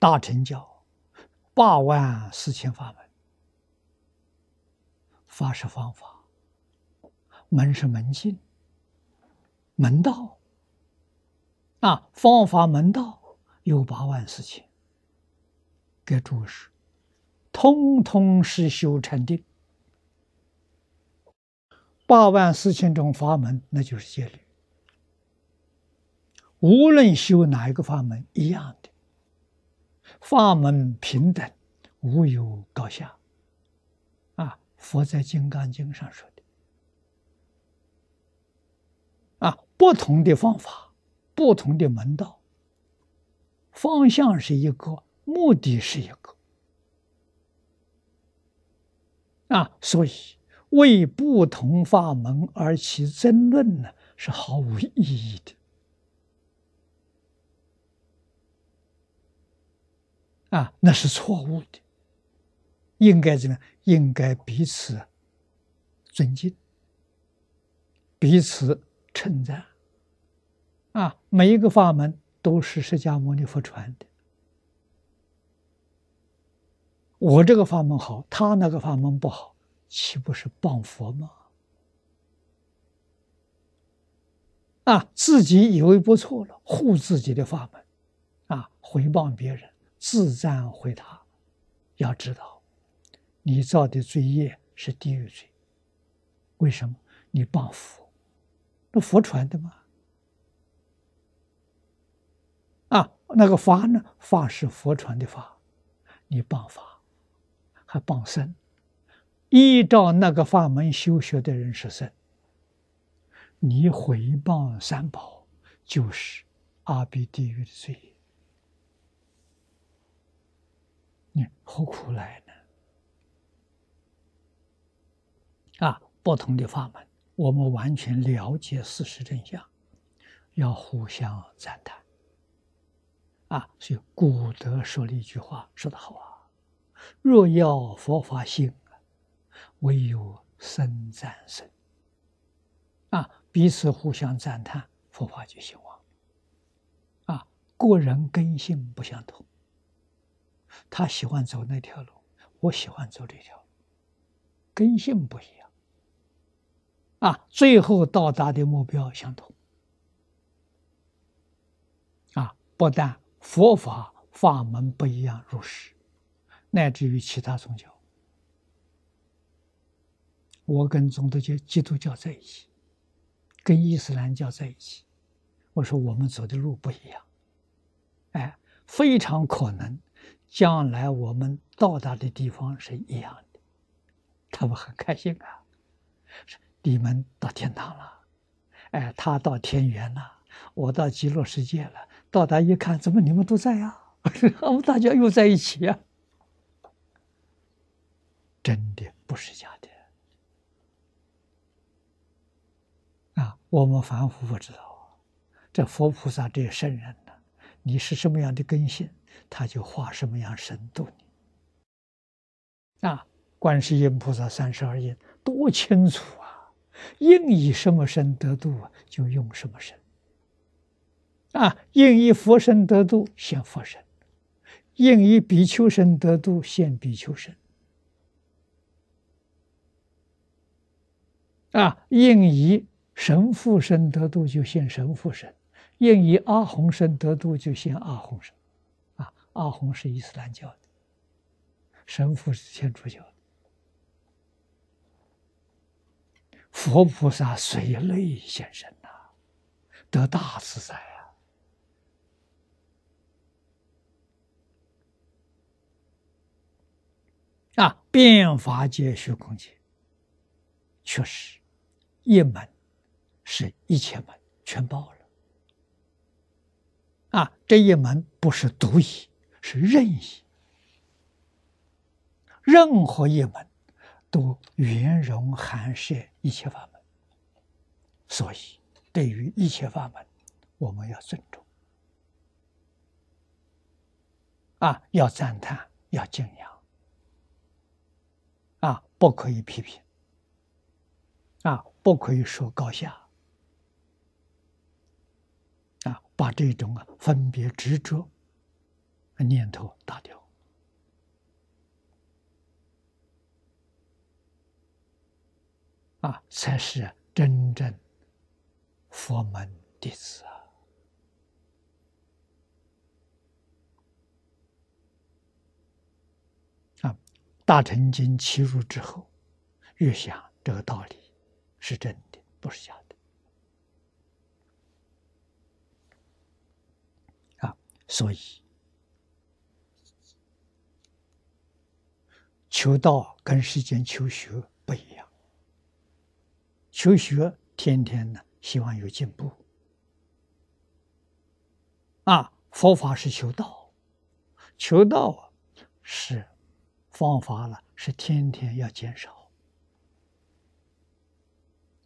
大乘教八万四千法门，法是方法，门是门径，门道啊，方法门道有八万四千，给注释，通通是修禅定。八万四千种法门，那就是戒律。无论修哪一个法门，一样的。法门平等，无有高下。啊，佛在《金刚经》上说的。啊，不同的方法，不同的门道，方向是一个，目的是一个。啊，所以。为不同法门而起争论呢，是毫无意义的。啊，那是错误的。应该怎么样？应该彼此尊敬，彼此称赞。啊，每一个法门都是释迦牟尼佛传的。我这个法门好，他那个法门不好。岂不是谤佛吗？啊，自己以为不错了，护自己的法门，啊，回谤别人，自赞回答。要知道，你造的罪业是地狱罪。为什么？你谤佛，那佛传的吗？啊，那个法呢？法是佛传的法，你谤法，还谤僧。依照那个法门修学的人是僧，你回谤三宝，就是阿鼻地狱的罪业。你何苦来呢？啊，不同的法门，我们完全了解事实真相，要互相赞叹。啊，所以古德说了一句话，说得好啊：“若要佛法兴。”唯有生赞生啊，彼此互相赞叹，佛法就兴旺。啊，个人根性不相同，他喜欢走那条路，我喜欢走这条路，根性不一样。啊，最后到达的目标相同。啊，不但佛法法门不一样，如是，乃至于其他宗教。我跟宗教基督教在一起，跟伊斯兰教在一起。我说我们走的路不一样，哎，非常可能将来我们到达的地方是一样的。他们很开心啊，你们到天堂了，哎，他到天园了，我到极乐世界了。到达一看，怎么你们都在呀？我们大家又在一起呀？真的不是假的啊。我们凡夫不知道，这佛菩萨这些圣人呢，你是什么样的根性，他就化什么样神度你。啊，观世音菩萨三十二应多清楚啊！应以什么身得度啊，就用什么身。啊，应以佛身得度，现佛身；应以比丘身得度，现比丘身。啊，应以。神父身得度就现神父身，应以阿洪身得度就现阿洪身，啊，阿洪是伊斯兰教的，神父是天主教的，佛菩萨随类现身呐，得大自在啊！啊，变法界虚空界，确实一门。是一切门全包了啊！这一门不是独一，是任意，任何一门都圆融含摄一切法门。所以，对于一切法门，我们要尊重啊，要赞叹，要敬仰啊，不可以批评啊，不可以说高下。把这种啊分别执着，念头打掉，啊，才是真正佛门弟子啊！啊，大乘经起入之后，越想这个道理是真的，不是假的。啊，所以。求道跟世间求学不一样，求学天天呢希望有进步，啊，佛法是求道，求道是方法了，是天天要减少，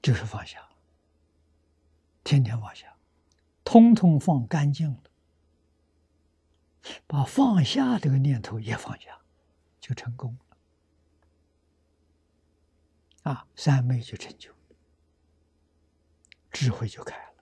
就是放下，天天放下，通通放干净了，把放下这个念头也放下，就成功了。啊，三昧就成就，智慧就开了。